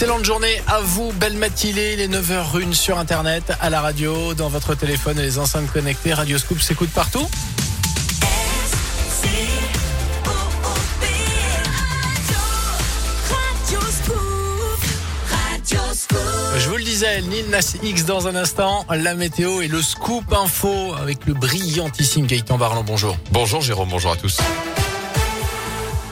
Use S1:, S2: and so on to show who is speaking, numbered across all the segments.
S1: Excellente journée à vous, belle matinée, les 9h01 sur Internet, à la radio, dans votre téléphone et les enceintes connectées. Radio Scoop s'écoute partout. Je vous le disais, Lil Nas X dans un instant, la météo et le scoop info avec le brillantissime Gaëtan Barlan. Bonjour.
S2: Bonjour Jérôme, bonjour à tous.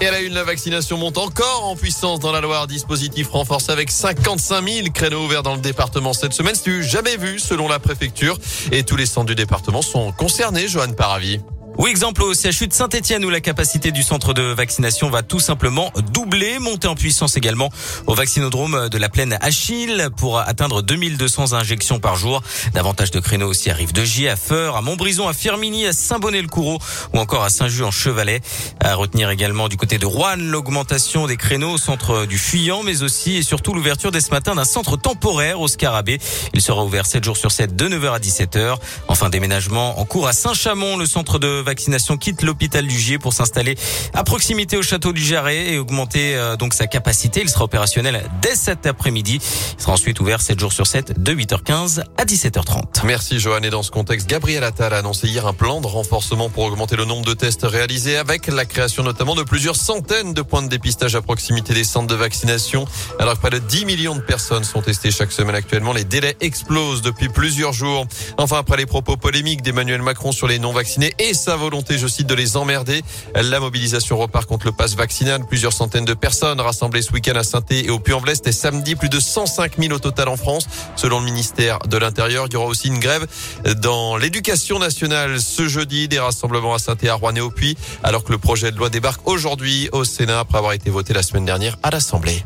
S2: Et à la la vaccination monte encore en puissance dans la Loire. Dispositif renforcé avec 55 000 créneaux ouverts dans le département cette semaine. C'est du jamais vu selon la préfecture. Et tous les centres du département sont concernés, Johan Paravi.
S3: Oui, exemple au CHU de Saint-Etienne où la capacité du centre de vaccination va tout simplement doubler, monter en puissance également au vaccinodrome de la plaine Achille pour atteindre 2200 injections par jour. Davantage de créneaux aussi arrivent de J à Feur, à Montbrison, à Firminy, à Saint-Bonnet-le-Coureau ou encore à Saint-Just-en-Chevalet. À retenir également du côté de Rouen l'augmentation des créneaux au centre du Fuyant, mais aussi et surtout l'ouverture dès ce matin d'un centre temporaire au Scarabée. Il sera ouvert 7 jours sur 7 de 9h à 17h. Enfin, déménagement en cours à Saint-Chamond, le centre de vaccination quitte l'hôpital du Gier pour s'installer à proximité au château du Jarret et augmenter euh, donc sa capacité. Il sera opérationnel dès cet après-midi. Il sera ensuite ouvert 7 jours sur 7 de 8h15 à 17h30.
S2: Merci Johan. Et dans ce contexte, Gabriel Attal a annoncé hier un plan de renforcement pour augmenter le nombre de tests réalisés avec la création notamment de plusieurs centaines de points de dépistage à proximité des centres de vaccination. Alors que près de 10 millions de personnes sont testées chaque semaine actuellement, les délais explosent depuis plusieurs jours. Enfin, après les propos polémiques d'Emmanuel Macron sur les non-vaccinés et sa volonté, je cite, de les emmerder. La mobilisation repart contre le pass vaccinal. Plusieurs centaines de personnes rassemblées ce week-end à saint et au Puy-en-Velay. et samedi, plus de 105 000 au total en France. Selon le ministère de l'Intérieur, il y aura aussi une grève dans l'éducation nationale ce jeudi. Des rassemblements à saint à Rouen et au Puy, alors que le projet de loi débarque aujourd'hui au Sénat après avoir été voté la semaine dernière à l'Assemblée.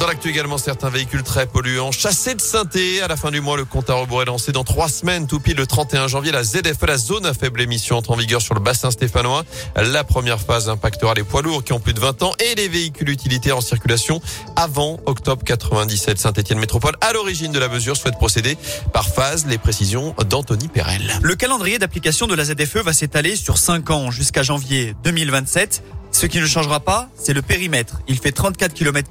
S2: Dans l'actu également, certains véhicules très polluants chassés de synthé. À la fin du mois, le compte à rebours est lancé dans trois semaines. Tout pile le 31 janvier, la ZFE, la zone à faible émission, entre en vigueur sur le bassin stéphanois. La première phase impactera les poids lourds qui ont plus de 20 ans et les véhicules utilitaires en circulation avant octobre 97. Saint-Etienne Métropole, à l'origine de la mesure, souhaite procéder par phase. Les précisions d'Anthony Perel.
S4: Le calendrier d'application de la ZFE va s'étaler sur 5 ans jusqu'à janvier 2027. Ce qui ne changera pas, c'est le périmètre. Il fait 34 km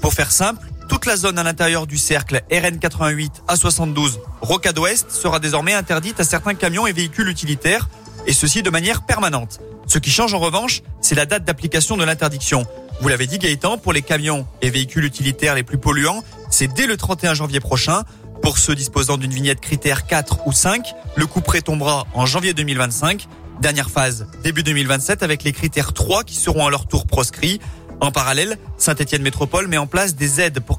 S4: pour faire simple, toute la zone à l'intérieur du cercle RN88 à 72 Rocade Ouest sera désormais interdite à certains camions et véhicules utilitaires, et ceci de manière permanente. Ce qui change en revanche, c'est la date d'application de l'interdiction. Vous l'avez dit Gaëtan, pour les camions et véhicules utilitaires les plus polluants, c'est dès le 31 janvier prochain. Pour ceux disposant d'une vignette critère 4 ou 5, le coup près tombera en janvier 2025. Dernière phase, début 2027 avec les critères 3 qui seront à leur tour proscrits. En parallèle, Saint-Etienne Métropole met en place des aides pour que